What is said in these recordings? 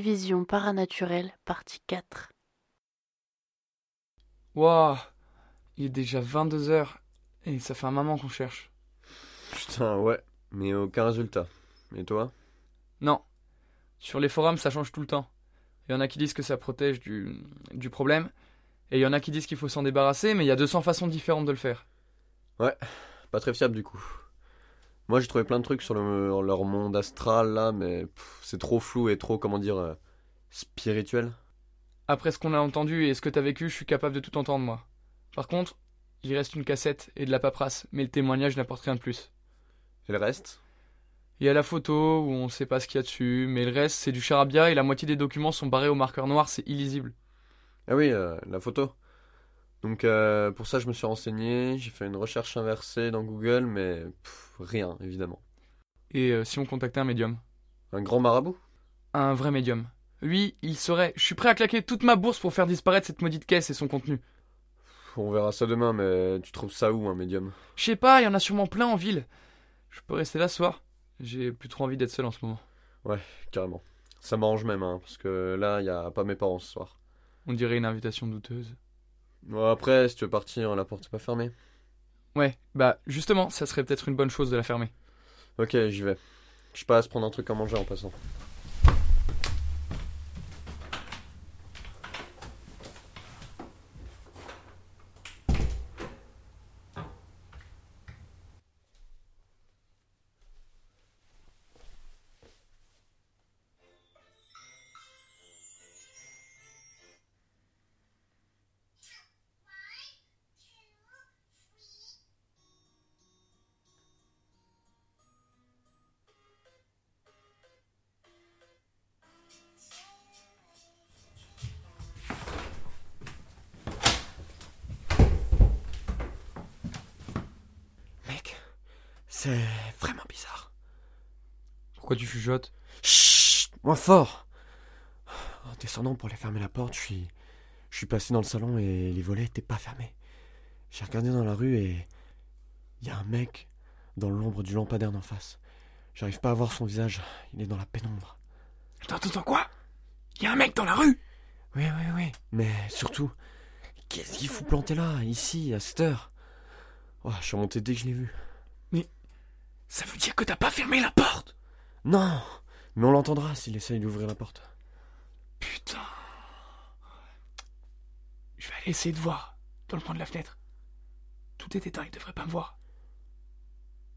Vision paranormale, partie 4. Waouh Il est déjà 22h et ça fait un moment qu'on cherche. Putain, ouais, mais aucun résultat. Et toi? Non. Sur les forums, ça change tout le temps. Il y en a qui disent que ça protège du, du problème, et il y en a qui disent qu'il faut s'en débarrasser, mais il y a 200 façons différentes de le faire. Ouais, pas très fiable du coup. Moi j'ai trouvé plein de trucs sur le- leur monde astral là, mais c'est trop flou et trop, comment dire, euh, spirituel. Après ce qu'on a entendu et ce que t'as vécu, je suis capable de tout entendre, moi. Par contre, il reste une cassette et de la paperasse, mais le témoignage n'apporte rien de plus. Et le reste? Il y a la photo où on sait pas ce qu'il y a dessus, mais le reste c'est du charabia et la moitié des documents sont barrés au marqueur noir, c'est illisible. Ah oui, euh, la photo. Donc euh, pour ça je me suis renseigné, j'ai fait une recherche inversée dans Google, mais pff, rien évidemment. Et euh, si on contactait un médium? Un grand marabout? Un vrai médium. Lui, il serait. Je suis prêt à claquer toute ma bourse pour faire disparaître cette maudite caisse et son contenu. On verra ça demain, mais tu trouves ça où un médium? Je sais pas, il y en a sûrement plein en ville. Je peux rester là ce soir J'ai plus trop envie d'être seul en ce moment. Carrément. Ça m'arrange même, hein, parce que là y a pas mes parents ce soir. On dirait une invitation douteuse. Bon, après, si tu veux partir, la porte est pas fermée. Ouais, bah justement, ça serait peut-être une bonne chose de la fermer. Ok, j'y vais. Je passe prendre un truc à manger en passant. C'est vraiment bizarre. Pourquoi tu chuchotes? Chut, moins fort. En descendant pour aller fermer la porte, je suis, je suis passé dans le salon et les volets étaient pas fermés. J'ai regardé dans la rue et il y a un mec dans l'ombre du lampadaire d'en face. J'arrive pas à voir son visage, il est dans la pénombre. Attends, attends, quoi? Il y a un mec dans la rue Oui, oui, oui. Mais surtout, qu'est-ce qu'il fout planter là, ici, à cette heure? Oh, Je suis remonté dès que je l'ai vu. Ça veut dire que t'as pas fermé la porte Non Mais on l'entendra s'il essaye d'ouvrir la porte. Putain. Je vais aller essayer de voir dans le coin de la fenêtre. Tout est éteint, il devrait pas me voir.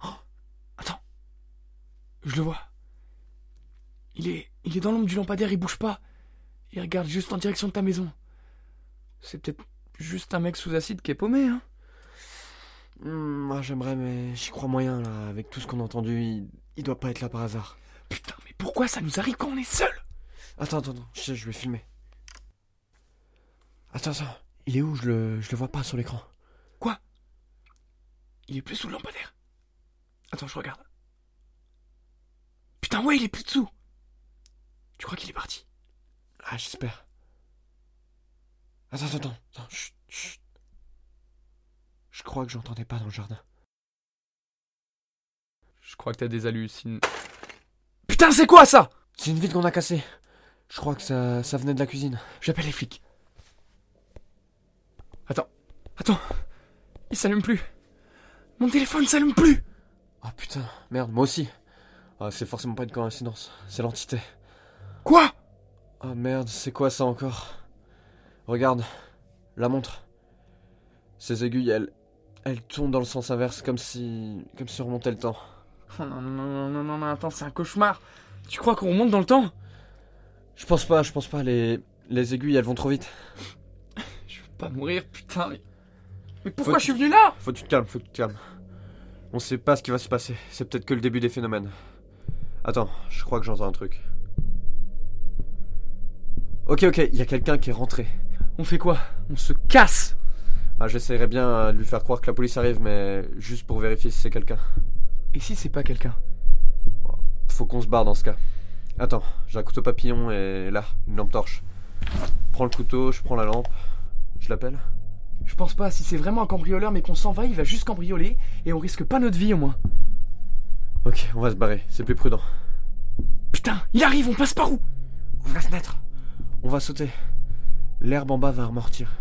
Oh Attends. Je le vois. Il est. Il est dans l'ombre du lampadaire, il bouge pas. Il regarde juste en direction de ta maison. C'est peut-être juste un mec sous acide qui est paumé, hein. Hmm, moi j'aimerais, mais j'y crois moyen là. Avec tout ce qu'on a entendu, il, il doit pas être là par hasard. Putain, mais pourquoi ça nous arrive quand on est seul? Attends, attends, attends, je, je vais filmer. Attends, attends, il est où? Je le, je le vois pas sur l'écran. Quoi? Il est plus sous le lampadaire? Attends, je regarde. Putain, ouais, il est plus dessous. Tu crois qu'il est parti? Ah, j'espère. Attends, attends, attends, attends, chut, chut. Je crois que j'entendais pas dans le jardin. Je crois que t'as des hallucines. Putain, c'est quoi ça? C'est une vitre qu'on a cassée. Je crois que ça, ça venait de la cuisine. J'appelle les flics. Attends, attends. Il s'allume plus. Mon téléphone s'allume plus. Oh putain, merde, moi aussi. Ah, c'est forcément pas une coïncidence, c'est l'entité. Quoi? Oh merde, c'est quoi ça encore? Regarde, la montre. Ces aiguilles, elles, elles tournent dans le sens inverse comme si, comme si on remontait le temps. Oh non, non, non, non, non, non, attends, c'est un cauchemar. Tu crois qu'on remonte dans le temps? Je pense pas, je pense pas. Les, les aiguilles, elles vont trop vite. Je veux pas mourir, putain. Mais, mais pourquoi Faut- je suis venu là? Faut que tu te calmes, faut que tu te calmes. On sait pas ce qui va se passer, c'est peut-être que le début des phénomènes. Attends, je crois que j'entends un truc. Ok, ok, il y a quelqu'un qui est rentré. On fait quoi? On se casse Ah, j'essaierai bien euh, de lui faire croire que la police arrive, mais juste pour vérifier si c'est quelqu'un. Et si c'est pas quelqu'un? Faut qu'on se barre dans ce cas. Attends, j'ai un couteau papillon et là, une lampe torche. Prends le couteau, je prends la lampe. Je l'appelle Je pense pas, si c'est vraiment un cambrioleur mais qu'on s'en va, il va juste cambrioler et on risque pas notre vie au moins. Ok, on va se barrer, c'est plus prudent. Putain, il arrive, on passe par où? Ouvre la fenêtre. On va sauter. L'herbe en bas va amortir.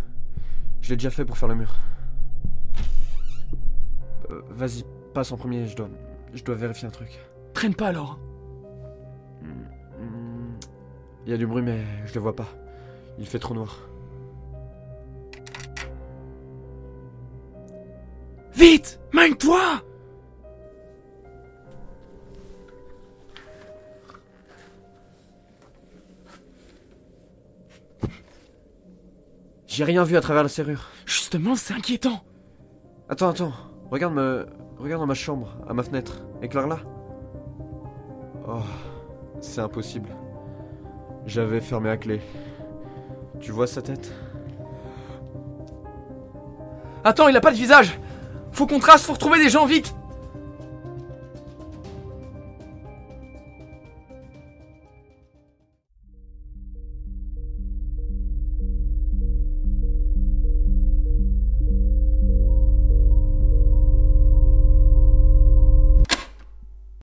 Je l'ai déjà fait pour faire le mur. Euh, Vas-y, passe en premier, je dois, je dois vérifier un truc. Traîne pas alors. Hmm, Il y a du bruit, mais je le vois pas. Il fait trop noir. Vite Mine-toi J'ai rien vu à travers la serrure. Justement, c'est inquiétant. Attends, attends. Regarde me... Regarde dans ma chambre, à ma fenêtre. Éclaire-la. Oh, c'est impossible. J'avais fermé à clé. Tu vois sa tête? Attends, il a pas de visage. Faut qu'on trace, faut retrouver des gens vite.